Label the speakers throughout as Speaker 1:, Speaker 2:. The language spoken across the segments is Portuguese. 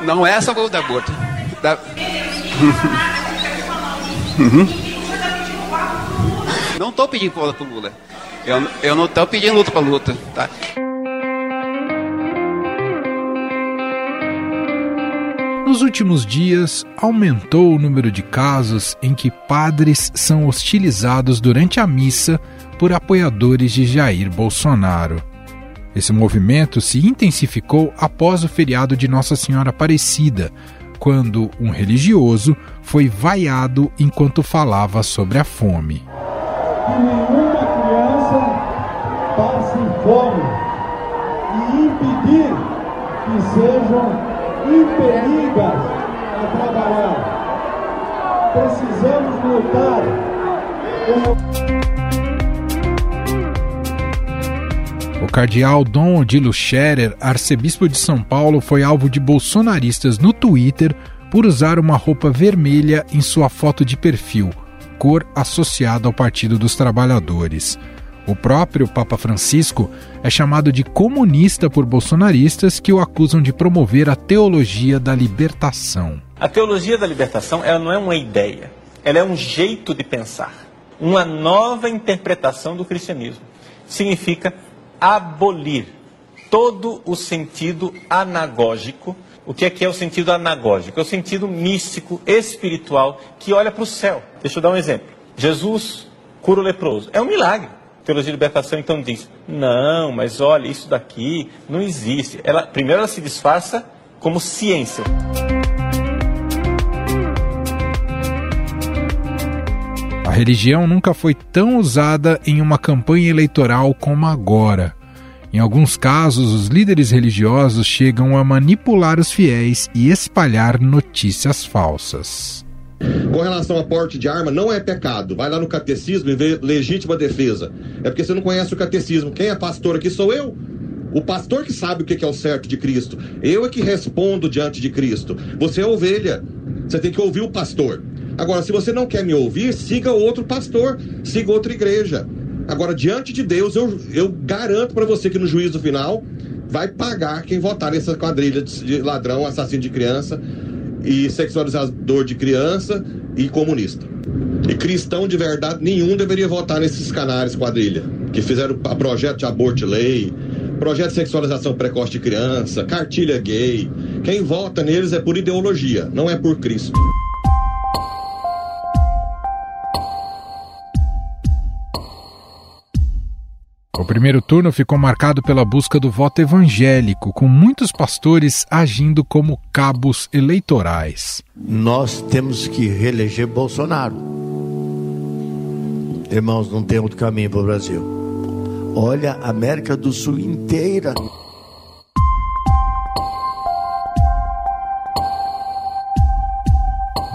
Speaker 1: Não é essa da aborto. Da... uhum. Não estou pedindo voto para Lula. Eu, eu não estou pedindo luta para luta, tá?
Speaker 2: Nos últimos dias, aumentou o número de casos em que padres são hostilizados durante a missa por apoiadores de Jair Bolsonaro. Esse movimento se intensificou após o feriado de Nossa Senhora Aparecida, quando um religioso foi vaiado enquanto falava sobre a fome.
Speaker 3: Que nenhuma criança passe fome e impedir que sejam impelidas a trabalhar. Precisamos lutar
Speaker 2: cardeal Dom Odilo Scherer, arcebispo de São Paulo, foi alvo de bolsonaristas no Twitter por usar uma roupa vermelha em sua foto de perfil, cor associada ao Partido dos Trabalhadores. O próprio Papa Francisco é chamado de comunista por bolsonaristas que o acusam de promover a teologia da libertação.
Speaker 4: A teologia da libertação ela não é uma ideia, ela é um jeito de pensar, uma nova interpretação do cristianismo. Significa abolir todo o sentido anagógico. O que é que é o sentido anagógico? É o sentido místico, espiritual, que olha para o céu. Deixa eu dar um exemplo. Jesus cura o leproso. É um milagre teologia de libertação então diz: não, mas olha, isso daqui não existe. Ela, primeiro, ela se disfarça como ciência.
Speaker 2: Religião nunca foi tão usada em uma campanha eleitoral como agora. Em alguns casos, os líderes religiosos chegam a manipular os fiéis e espalhar notícias falsas.
Speaker 5: Com relação a porte de arma, não é pecado. Vai lá no catecismo e vê legítima defesa. É porque você não conhece o catecismo. Quem é pastor aqui sou eu. O pastor que sabe o que é o certo de Cristo. Eu é que respondo diante de Cristo. Você é ovelha. Você tem que ouvir o pastor. Agora, se você não quer me ouvir, siga outro pastor, siga outra igreja. Agora, diante de Deus, eu, eu garanto para você que no juízo final vai pagar quem votar nessa quadrilha de ladrão, assassino de criança, e sexualizador de criança e comunista. E cristão de verdade nenhum deveria votar nesses canais quadrilha, que fizeram a projeto de aborto lei, projeto de sexualização precoce de criança, cartilha gay. Quem vota neles é por ideologia, não é por Cristo.
Speaker 2: O primeiro turno ficou marcado pela busca do voto evangélico, com muitos pastores agindo como cabos eleitorais.
Speaker 6: Nós temos que reeleger Bolsonaro. Irmãos, não tem outro caminho para o Brasil. Olha a América do Sul inteira.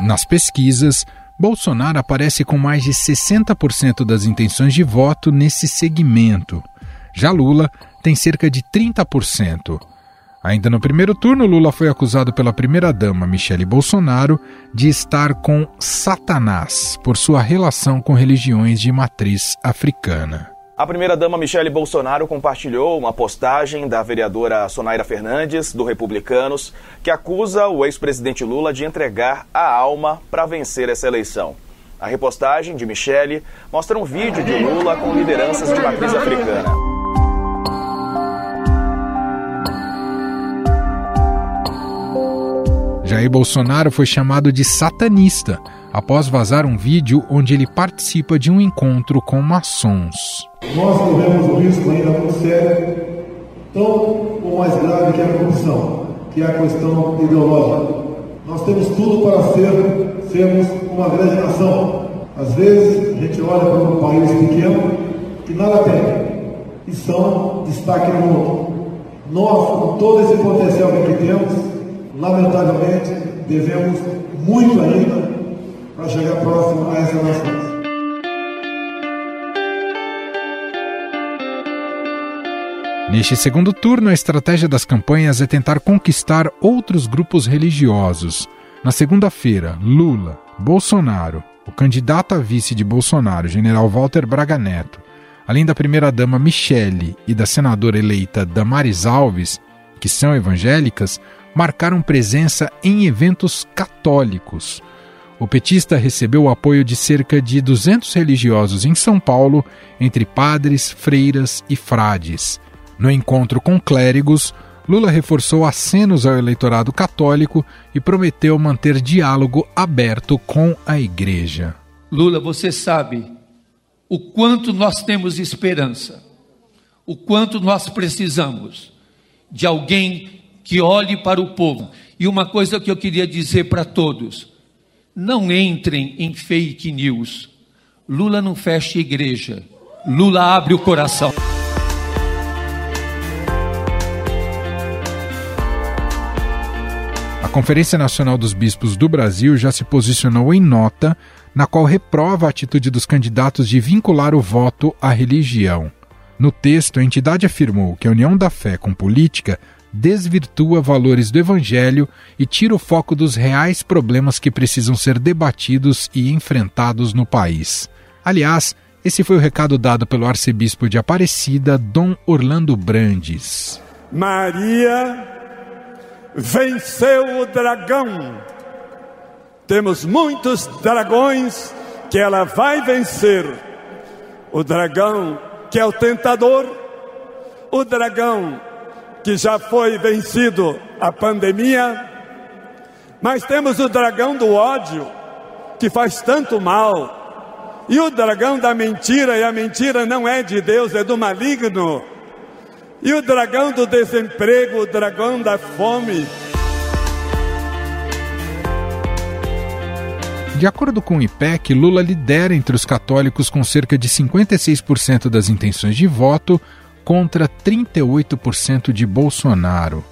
Speaker 2: Nas pesquisas, Bolsonaro aparece com mais de 60% das intenções de voto nesse segmento. Já Lula tem cerca de 30%. Ainda no primeiro turno, Lula foi acusado pela primeira-dama Michele Bolsonaro de estar com Satanás por sua relação com religiões de matriz africana.
Speaker 7: A primeira-dama Michele Bolsonaro compartilhou uma postagem da vereadora Sonaira Fernandes, do Republicanos, que acusa o ex-presidente Lula de entregar a alma para vencer essa eleição. A repostagem de Michele mostra um vídeo de Lula com lideranças de matriz africana.
Speaker 2: Jair Bolsonaro foi chamado de satanista após vazar um vídeo onde ele participa de um encontro com maçons.
Speaker 3: Nós corremos um risco ainda muito sério, tão ou mais grave que a corrupção, que é a questão ideológica. Nós temos tudo para ser, sermos uma grande nação. Às vezes a gente olha para um país pequeno que nada tem e são destaque no mundo. Nós, com todo esse potencial que temos, lamentavelmente devemos muito ainda para chegar próximo a essa nação.
Speaker 2: Neste segundo turno, a estratégia das campanhas é tentar conquistar outros grupos religiosos. Na segunda-feira, Lula, Bolsonaro, o candidato a vice de Bolsonaro, general Walter Braga Neto, além da primeira-dama Michele e da senadora eleita Damares Alves, que são evangélicas, marcaram presença em eventos católicos. O petista recebeu o apoio de cerca de 200 religiosos em São Paulo, entre padres, freiras e frades. No encontro com clérigos, Lula reforçou acenos ao eleitorado católico e prometeu manter diálogo aberto com a igreja.
Speaker 8: Lula, você sabe o quanto nós temos esperança, o quanto nós precisamos de alguém que olhe para o povo. E uma coisa que eu queria dizer para todos: não entrem em fake news. Lula não fecha igreja, Lula abre o coração.
Speaker 2: Conferência Nacional dos Bispos do Brasil já se posicionou em nota na qual reprova a atitude dos candidatos de vincular o voto à religião. No texto, a entidade afirmou que a união da fé com política desvirtua valores do Evangelho e tira o foco dos reais problemas que precisam ser debatidos e enfrentados no país. Aliás, esse foi o recado dado pelo arcebispo de Aparecida, Dom Orlando Brandes.
Speaker 9: Maria venceu o dragão. Temos muitos dragões que ela vai vencer. O dragão que é o tentador, o dragão que já foi vencido a pandemia, mas temos o dragão do ódio que faz tanto mal. E o dragão da mentira, e a mentira não é de Deus, é do maligno. E o dragão do desemprego, o dragão da fome.
Speaker 2: De acordo com o IPEC, Lula lidera entre os católicos com cerca de 56% das intenções de voto contra 38% de Bolsonaro.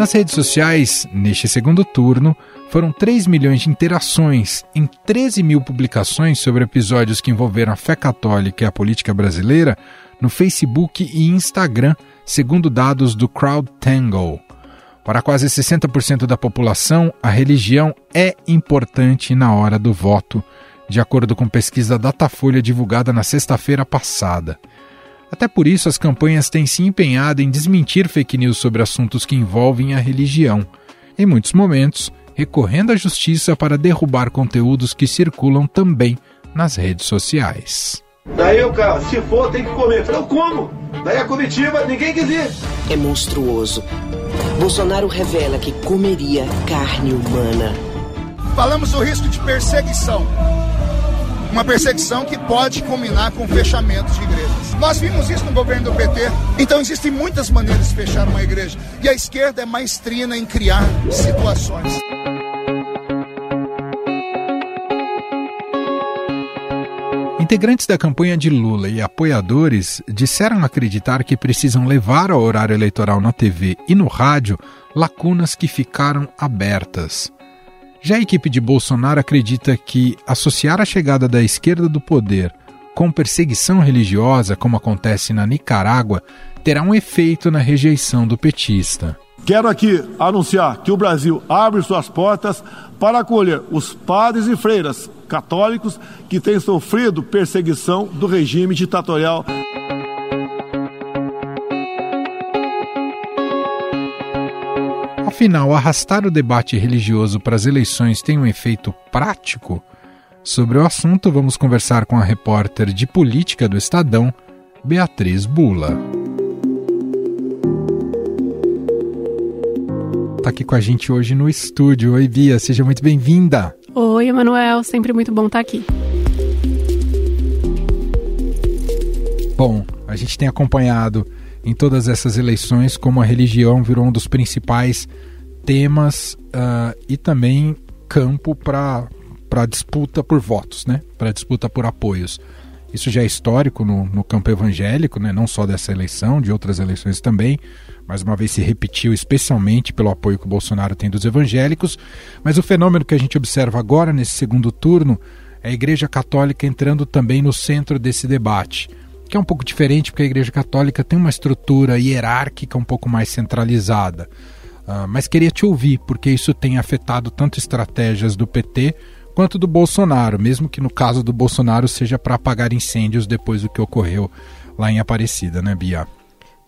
Speaker 2: Nas redes sociais, neste segundo turno, foram 3 milhões de interações em 13 mil publicações sobre episódios que envolveram a fé católica e a política brasileira no Facebook e Instagram, segundo dados do CrowdTangle. Para quase 60% da população, a religião é importante na hora do voto, de acordo com pesquisa Datafolha divulgada na sexta-feira passada. Até por isso, as campanhas têm se empenhado em desmentir fake news sobre assuntos que envolvem a religião, em muitos momentos, recorrendo à justiça para derrubar conteúdos que circulam também nas redes sociais.
Speaker 10: Daí o cara, se for, tem que comer. Eu como. Daí a comitiva, ninguém quis ir.
Speaker 11: É monstruoso. Bolsonaro revela que comeria carne humana.
Speaker 12: Falamos do risco de perseguição uma perseguição que pode culminar com fechamentos de igrejas. Nós vimos isso no governo do PT. Então existem muitas maneiras de fechar uma igreja. E a esquerda é maestrina em criar situações.
Speaker 2: Integrantes da campanha de Lula e apoiadores disseram acreditar que precisam levar ao horário eleitoral na TV e no rádio lacunas que ficaram abertas. Já a equipe de Bolsonaro acredita que associar a chegada da esquerda do poder com perseguição religiosa, como acontece na Nicarágua, terá um efeito na rejeição do petista.
Speaker 3: Quero aqui anunciar que o Brasil abre suas portas para acolher os padres e freiras católicos que têm sofrido perseguição do regime ditatorial.
Speaker 2: Afinal, arrastar o debate religioso para as eleições tem um efeito prático? Sobre o assunto, vamos conversar com a repórter de política do Estadão, Beatriz Bula. Está aqui com a gente hoje no estúdio. Oi, Bia, seja muito bem-vinda.
Speaker 13: Oi, Emanuel, sempre muito bom estar aqui.
Speaker 2: Bom, a gente tem acompanhado em todas essas eleições como a religião virou um dos principais temas uh, e também campo para disputa por votos, né? para disputa por apoios. Isso já é histórico no, no campo evangélico, né? não só dessa eleição, de outras eleições também. Mais uma vez se repetiu, especialmente pelo apoio que o Bolsonaro tem dos evangélicos. Mas o fenômeno que a gente observa agora, nesse segundo turno, é a Igreja Católica entrando também no centro desse debate que é um pouco diferente porque a Igreja Católica tem uma estrutura hierárquica um pouco mais centralizada. Uh, mas queria te ouvir, porque isso tem afetado tanto estratégias do PT quanto do Bolsonaro, mesmo que no caso do Bolsonaro seja para apagar incêndios depois do que ocorreu lá em Aparecida, né, Bia?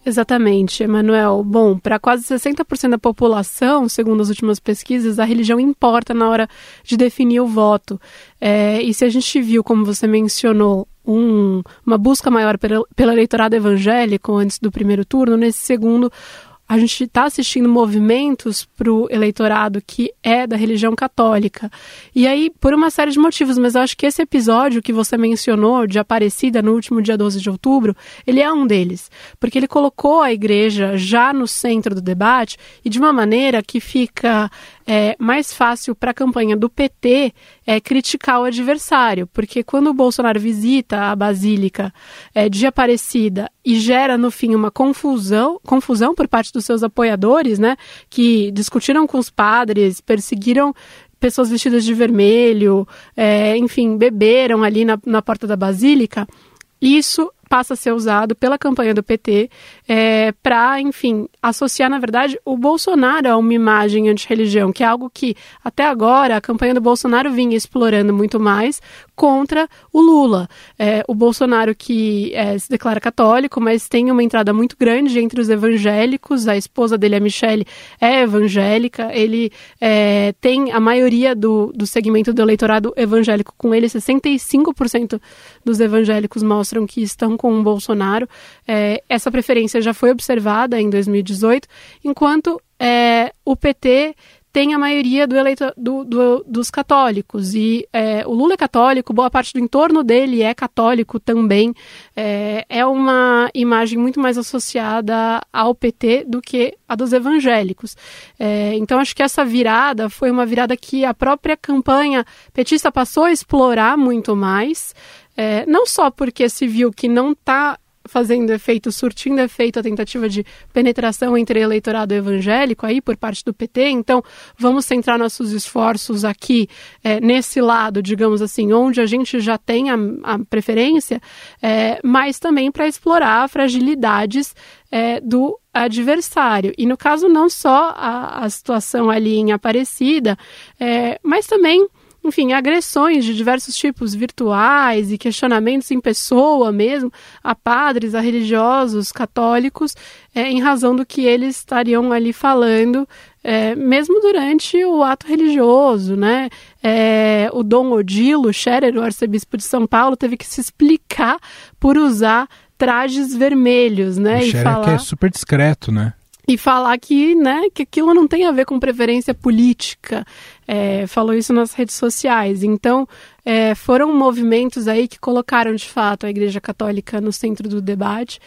Speaker 13: Exatamente, Emanuel. Bom, para quase 60% da população, segundo as últimas pesquisas, a religião importa na hora de definir o voto. É, e se a gente viu, como você mencionou, um, uma busca maior pelo, pelo eleitorado evangélico antes do primeiro turno, nesse segundo a gente está assistindo movimentos para o eleitorado que é da religião católica. E aí, por uma série de motivos, mas eu acho que esse episódio que você mencionou, de Aparecida, no último dia 12 de outubro, ele é um deles. Porque ele colocou a igreja já no centro do debate e de uma maneira que fica é mais fácil para a campanha do PT é, criticar o adversário, porque quando o Bolsonaro visita a Basílica é, de Aparecida e gera no fim uma confusão, confusão por parte dos seus apoiadores, né, que discutiram com os padres, perseguiram pessoas vestidas de vermelho, é, enfim, beberam ali na, na porta da Basílica. Isso passa a ser usado pela campanha do PT é, para, enfim, associar, na verdade, o Bolsonaro a uma imagem anti-religião, que é algo que até agora a campanha do Bolsonaro vinha explorando muito mais contra o Lula. É, o Bolsonaro que é, se declara católico, mas tem uma entrada muito grande entre os evangélicos, a esposa dele, a Michelle, é evangélica, ele é, tem a maioria do, do segmento do eleitorado evangélico com ele, 65% dos evangélicos mostram que estão com o Bolsonaro. É, essa preferência já foi observada em 2018, enquanto é, o PT tem a maioria do eleito, do, do, dos católicos. E é, o Lula é católico, boa parte do entorno dele é católico também. É, é uma imagem muito mais associada ao PT do que a dos evangélicos. É, então, acho que essa virada foi uma virada que a própria campanha petista passou a explorar muito mais. É, não só porque se viu que não está fazendo efeito, surtindo efeito a tentativa de penetração entre eleitorado evangélico aí por parte do PT. Então, vamos centrar nossos esforços aqui é, nesse lado, digamos assim, onde a gente já tem a, a preferência, é, mas também para explorar fragilidades é, do adversário. E no caso, não só a, a situação ali em Aparecida, é, mas também enfim, agressões de diversos tipos virtuais e questionamentos em pessoa mesmo a padres, a religiosos católicos, é, em razão do que eles estariam ali falando, é, mesmo durante o ato religioso, né? É, o Dom Odilo Scherer, o arcebispo de São Paulo, teve que se explicar por usar trajes vermelhos, né?
Speaker 2: O e falar... que é super discreto, né?
Speaker 13: E falar que, né, que aquilo não tem a ver com preferência política. É, falou isso nas redes sociais. Então, é, foram movimentos aí que colocaram de fato a Igreja Católica no centro do debate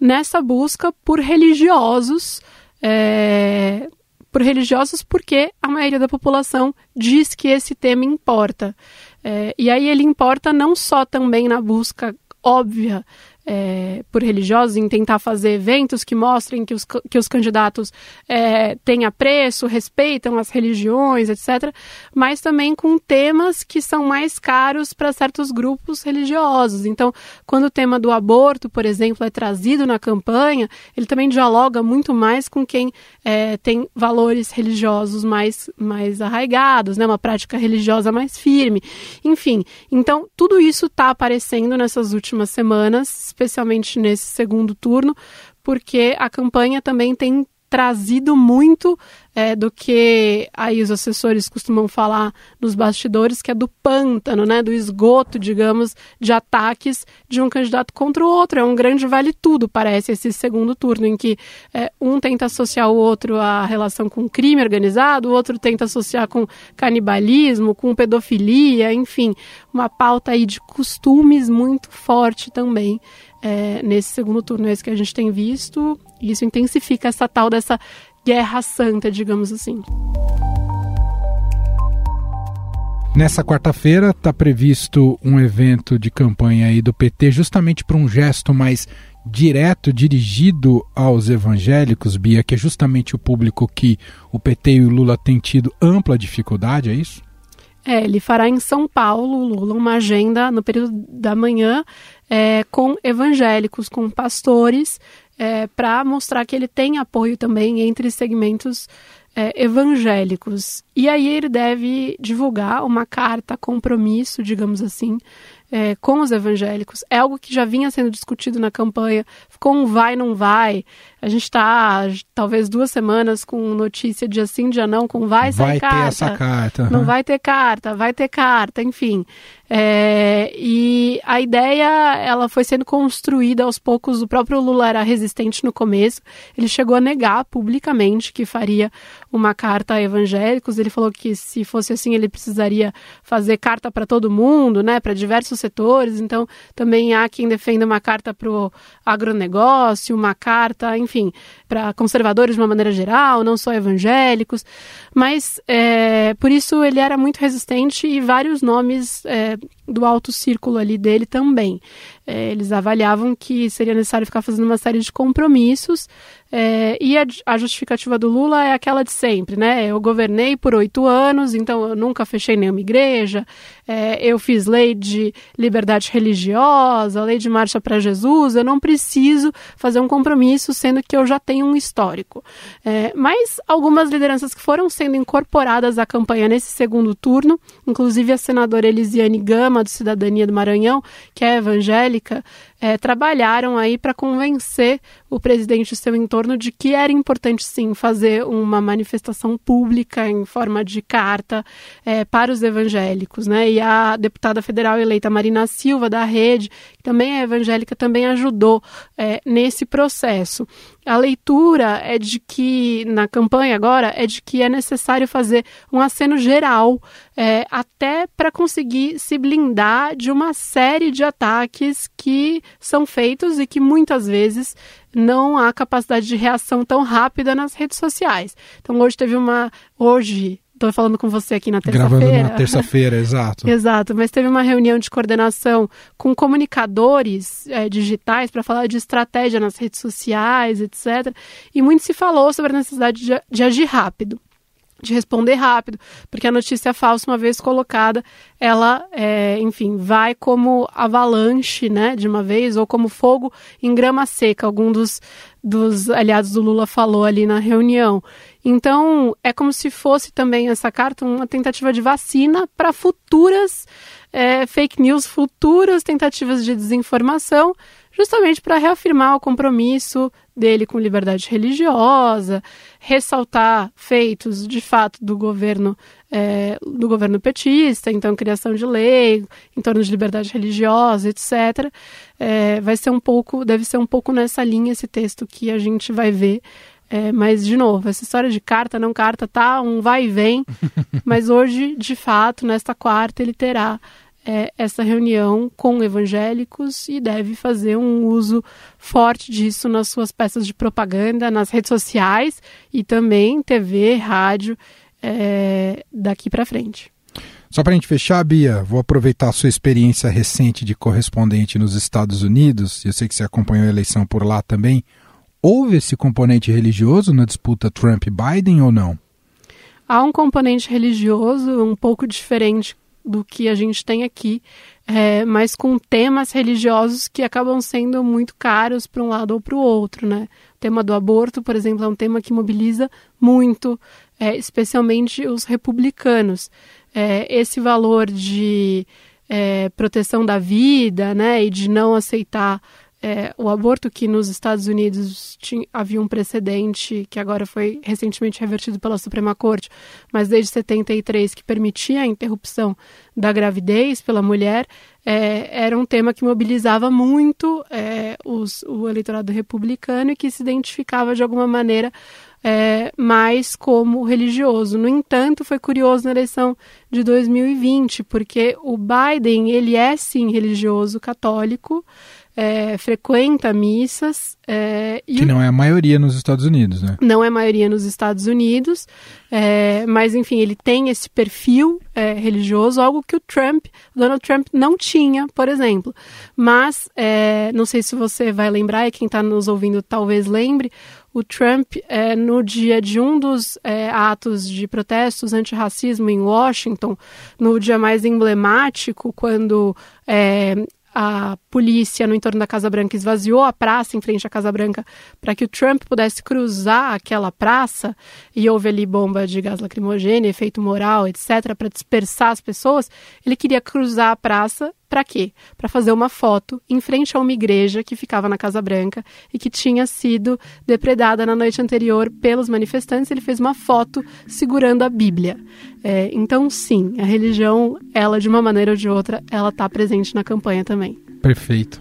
Speaker 13: nessa busca por religiosos. É, por religiosos porque a maioria da população diz que esse tema importa. É, e aí ele importa não só também na busca óbvia é, por religiosos em tentar fazer eventos que mostrem que os, que os candidatos é, têm apreço, respeitam as religiões, etc., mas também com temas que são mais caros para certos grupos religiosos. Então, quando o tema do aborto, por exemplo, é trazido na campanha, ele também dialoga muito mais com quem é, tem valores religiosos mais, mais arraigados, né, uma prática religiosa mais firme. Enfim, então, tudo isso está aparecendo nessas últimas semanas especialmente nesse segundo turno, porque a campanha também tem trazido muito é, do que aí os assessores costumam falar nos bastidores, que é do pântano, né, do esgoto, digamos, de ataques de um candidato contra o outro. É um grande vale tudo, parece, esse segundo turno, em que é, um tenta associar o outro à relação com crime organizado, o outro tenta associar com canibalismo, com pedofilia, enfim, uma pauta aí de costumes muito forte também é, nesse segundo turno. É isso que a gente tem visto, e isso intensifica essa tal dessa guerra santa, digamos assim.
Speaker 2: Nessa quarta-feira está previsto um evento de campanha aí do PT, justamente para um gesto mais direto dirigido aos evangélicos, Bia, que é justamente o público que o PT e o Lula têm tido ampla dificuldade, é isso?
Speaker 13: É, ele fará em São Paulo, Lula, uma agenda no período da manhã é, com evangélicos, com pastores, é, para mostrar que ele tem apoio também entre segmentos é, evangélicos. E aí ele deve divulgar uma carta compromisso, digamos assim, é, com os evangélicos. É algo que já vinha sendo discutido na campanha, ficou um vai, não vai. A gente está, talvez, duas semanas com notícia de assim, dia não, com vai,
Speaker 2: vai
Speaker 13: sair carta.
Speaker 2: Vai ter essa carta. Uhum.
Speaker 13: Não vai ter carta, vai ter carta, enfim. É, e a ideia, ela foi sendo construída aos poucos. O próprio Lula era resistente no começo. Ele chegou a negar publicamente que faria uma carta a evangélicos. Ele falou que se fosse assim, ele precisaria fazer carta para todo mundo, né, para diversos setores. Então, também há quem defenda uma carta para o agronegócio, uma carta, enfim, para conservadores de uma maneira geral, não só evangélicos. Mas, é, por isso, ele era muito resistente e vários nomes é, do alto círculo ali dele também. É, eles avaliavam que seria necessário ficar fazendo uma série de compromissos é, e a, a, justificativa do Lula é aquela de sempre, né? Eu governei por oito anos, então eu nunca fechei nenhuma igreja, é, eu fiz lei de liberdade religiosa, lei de marcha para Jesus, eu não preciso fazer um compromisso, sendo que eu já tenho um histórico. É, mas algumas lideranças que foram sendo incorporadas à campanha nesse segundo turno, inclusive a senadora Elisiane Gama, do Cidadania do Maranhão, que é evangélica, católica é, trabalharam aí para convencer o presidente e seu entorno de que era importante sim fazer uma manifestação pública em forma de carta é, para os evangélicos, né? E a deputada federal eleita Marina Silva da Rede, que também é evangélica, também ajudou é, nesse processo. A leitura é de que na campanha agora é de que é necessário fazer um aceno geral é, até para conseguir se blindar de uma série de ataques que são feitos e que muitas vezes não há capacidade de reação tão rápida nas redes sociais. Então hoje teve uma hoje Estou falando com você aqui na terça-feira.
Speaker 2: Gravando na terça-feira, exato.
Speaker 13: exato, mas teve uma reunião de coordenação com comunicadores é, digitais para falar de estratégia nas redes sociais, etc. E muito se falou sobre a necessidade de, de agir rápido de responder rápido, porque a notícia falsa, uma vez colocada, ela, é, enfim, vai como avalanche, né, de uma vez, ou como fogo em grama seca, algum dos, dos aliados do Lula falou ali na reunião. Então, é como se fosse também essa carta uma tentativa de vacina para futuras é, fake news, futuras tentativas de desinformação, justamente para reafirmar o compromisso dele com liberdade religiosa, ressaltar feitos de fato do governo é, do governo petista, então criação de lei em torno de liberdade religiosa, etc. É, vai ser um pouco, deve ser um pouco nessa linha esse texto que a gente vai ver. É, mas, de novo, essa história de carta, não carta, tá um vai e vem. mas hoje, de fato, nesta quarta, ele terá é, essa reunião com evangélicos e deve fazer um uso forte disso nas suas peças de propaganda, nas redes sociais e também TV, rádio, é, daqui para frente.
Speaker 2: Só para a gente fechar, Bia, vou aproveitar a sua experiência recente de correspondente nos Estados Unidos, eu sei que você acompanhou a eleição por lá também. Houve esse componente religioso na disputa Trump-Biden ou não?
Speaker 13: Há um componente religioso um pouco diferente do que a gente tem aqui, é, mas com temas religiosos que acabam sendo muito caros para um lado ou para o outro, né? O tema do aborto, por exemplo, é um tema que mobiliza muito, é, especialmente os republicanos. É, esse valor de é, proteção da vida, né, e de não aceitar é, o aborto que nos Estados Unidos tinha, havia um precedente que agora foi recentemente revertido pela Suprema Corte, mas desde 73 que permitia a interrupção da gravidez pela mulher, é, era um tema que mobilizava muito é, os, o eleitorado republicano e que se identificava de alguma maneira é, mais como religioso. No entanto, foi curioso na eleição de 2020, porque o Biden ele é sim religioso católico, é, frequenta missas. É,
Speaker 2: que não é a maioria nos Estados Unidos, né?
Speaker 13: Não é a maioria nos Estados Unidos, é, mas enfim, ele tem esse perfil é, religioso, algo que o Trump, Donald Trump, não tinha, por exemplo. Mas, é, não sei se você vai lembrar, e quem está nos ouvindo talvez lembre, o Trump, é, no dia de um dos atos de protestos antirracismo em Washington, no dia mais emblemático, quando a polícia no entorno da Casa Branca esvaziou a praça em frente à Casa Branca para que o Trump pudesse cruzar aquela praça e houve ali bomba de gás lacrimogêneo, efeito moral, etc., para dispersar as pessoas, ele queria cruzar a praça Para quê? Para fazer uma foto em frente a uma igreja que ficava na Casa Branca e que tinha sido depredada na noite anterior pelos manifestantes. Ele fez uma foto segurando a Bíblia. É, então, sim, a religião, ela de uma maneira ou de outra, ela está presente na campanha também.
Speaker 2: Perfeito.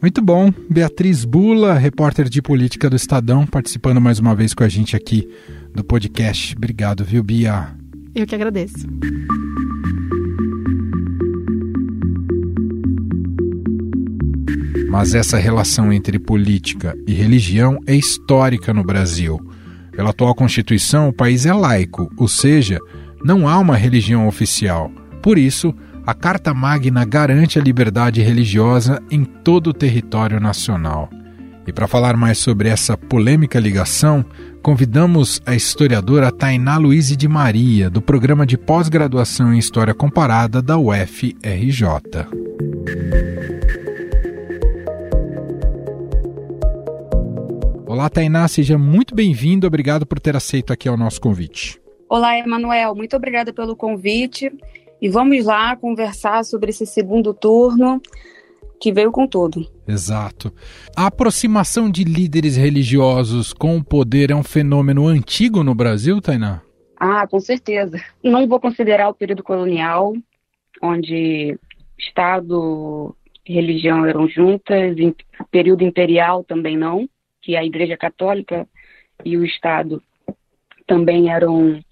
Speaker 2: Muito bom. Beatriz Bula, repórter de política do Estadão, participando mais uma vez com a gente aqui do podcast. Obrigado, viu, Bia?
Speaker 13: Eu que agradeço.
Speaker 2: Mas essa relação entre política e religião é histórica no Brasil. Pela atual Constituição, o país é laico, ou seja, não há uma religião oficial. Por isso, a Carta Magna garante a liberdade religiosa em todo o território nacional. E para falar mais sobre essa polêmica ligação, convidamos a historiadora Tainá Luiz de Maria, do programa de pós-graduação em História Comparada da UFRJ. Olá, Tainá, seja muito bem-vindo. Obrigado por ter aceito aqui o nosso convite.
Speaker 14: Olá, Emanuel. Muito obrigada pelo convite. E vamos lá conversar sobre esse segundo turno que veio com tudo.
Speaker 2: Exato. A aproximação de líderes religiosos com o poder é um fenômeno antigo no Brasil, Tainá?
Speaker 14: Ah, com certeza. Não vou considerar o período colonial, onde Estado e religião eram juntas, período imperial também não que a Igreja Católica e o Estado também eram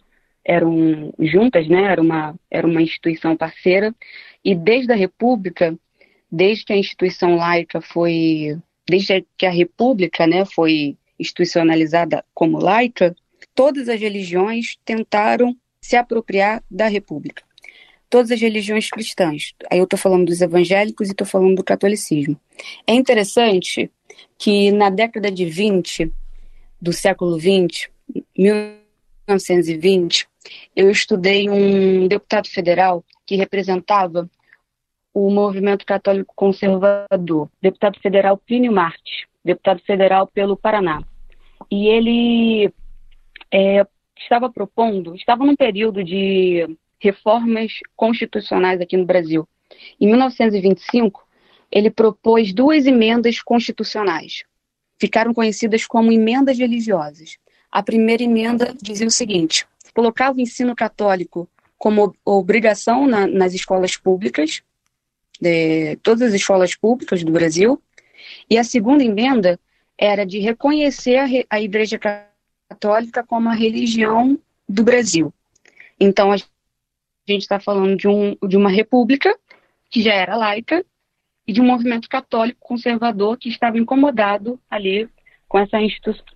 Speaker 14: eram juntas, né? Era uma era uma instituição parceira e desde a República, desde que a instituição laica foi, desde que a República, né, foi institucionalizada como laica, todas as religiões tentaram se apropriar da República. Todas as religiões cristãs. Aí eu estou falando dos evangélicos e estou falando do catolicismo. É interessante que na década de 20 do século 20, 1920, eu estudei um deputado federal que representava o movimento católico conservador, deputado federal Plínio Martins, deputado federal pelo Paraná. E ele é, estava propondo, estava num período de reformas constitucionais aqui no Brasil. Em 1925, ele propôs duas emendas constitucionais. Ficaram conhecidas como emendas religiosas. A primeira emenda dizia o seguinte: colocava o ensino católico como obrigação na, nas escolas públicas, de, todas as escolas públicas do Brasil, e a segunda emenda era de reconhecer a, a Igreja Católica como a religião do Brasil. Então, a gente está falando de, um, de uma república que já era laica e de um movimento católico conservador que estava incomodado ali com essa,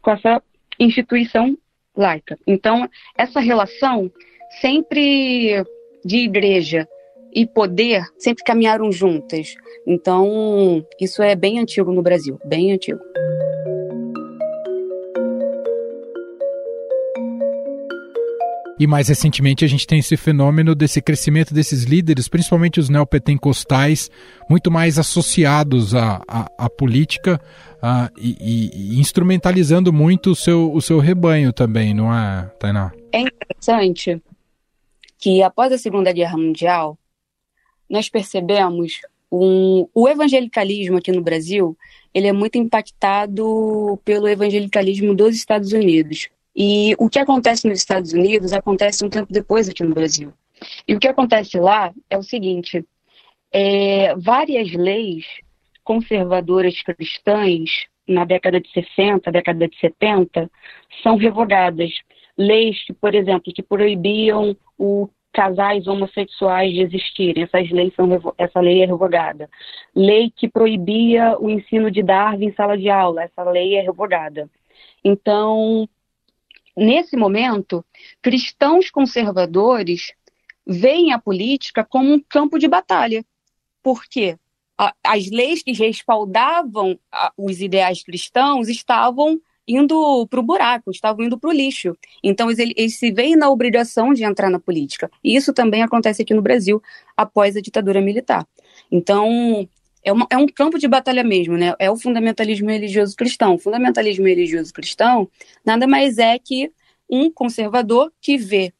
Speaker 14: com essa instituição laica. Então, essa relação sempre de igreja e poder sempre caminharam juntas. Então, isso é bem antigo no Brasil, bem antigo.
Speaker 2: E mais recentemente a gente tem esse fenômeno desse crescimento desses líderes, principalmente os neopentecostais, muito mais associados à, à, à política uh, e, e, instrumentalizando muito o seu, o seu rebanho também, não é, Tainá?
Speaker 14: É interessante que após a Segunda Guerra Mundial, nós percebemos um, o evangelicalismo aqui no Brasil, ele é muito impactado pelo evangelicalismo dos Estados Unidos. E o que acontece nos Estados Unidos acontece um tempo depois aqui no Brasil. E o que acontece lá é o seguinte: é, várias leis conservadoras cristãs na década de 60, década de 70, são revogadas. Leis, por exemplo, que proibiam o casais homossexuais de existirem. Essas leis são, essa lei é revogada. Lei que proibia o ensino de Darwin em sala de aula. Essa lei é revogada. Então, nesse momento, cristãos conservadores veem a política como um campo de batalha. Por quê? As leis que respaldavam os ideais cristãos estavam indo para o buraco, estavam indo para o lixo. Então, eles, eles se veem na obrigação de entrar na política. E isso também acontece aqui no Brasil após a ditadura militar. Então, é, uma, é, um campo de batalha mesmo, né? É o fundamentalismo religioso cristão. O fundamentalismo religioso cristão nada mais é que um conservador que vê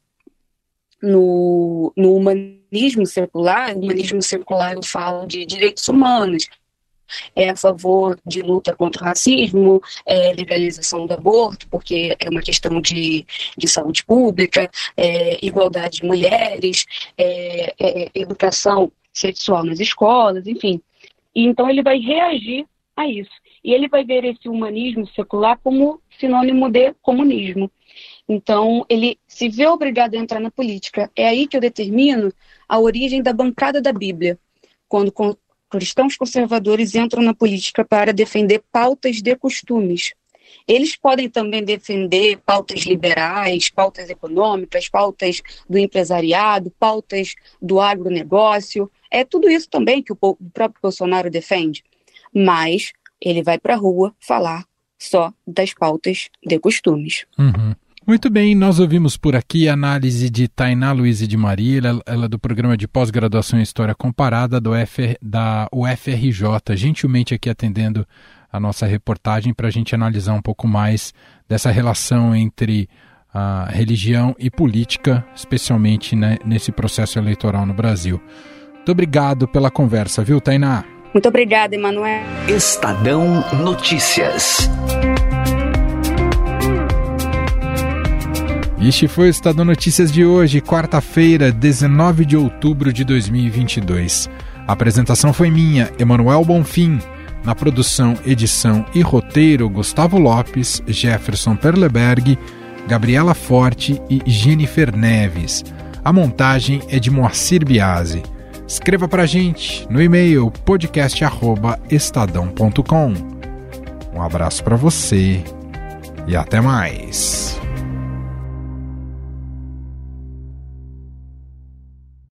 Speaker 14: no, no humanismo secular, humanismo secular eu falo de direitos humanos, é a favor de luta contra o racismo, é, legalização do aborto, porque é uma questão de, de saúde pública, é, igualdade de mulheres, é, é educação sexual nas escolas, enfim. E então ele vai reagir a isso. E ele vai ver esse humanismo secular como sinônimo de comunismo. Então, ele se vê obrigado a entrar na política. É aí que eu determino a origem da bancada da Bíblia, quando cristãos conservadores entram na política para defender pautas de costumes. Eles podem também defender pautas liberais, pautas econômicas, pautas do empresariado, pautas do agronegócio. É tudo isso também que o próprio Bolsonaro defende. Mas ele vai para a rua falar só das pautas de costumes.
Speaker 2: Uhum. Muito bem, nós ouvimos por aqui a análise de Tainá Luiz de Maria, ela, ela é do programa de pós-graduação em História Comparada do F, da UFRJ, gentilmente aqui atendendo a nossa reportagem para a gente analisar um pouco mais dessa relação entre a religião e política, especialmente né, nesse processo eleitoral no Brasil. Muito obrigado pela conversa, viu, Tainá?
Speaker 14: Muito obrigada, Emanuel.
Speaker 15: Estadão Notícias.
Speaker 2: Este foi o Estadão Notícias de hoje, quarta-feira, 19 de outubro de 2022. A apresentação foi minha, Emanuel Bonfim. Na produção, edição e roteiro, Gustavo Lopes, Jefferson Perleberg, Gabriela Forte e Jennifer Neves. A montagem é de Moacir Biasi. Escreva para a gente no e-mail podcast@estadão.com. Um abraço para você e até mais.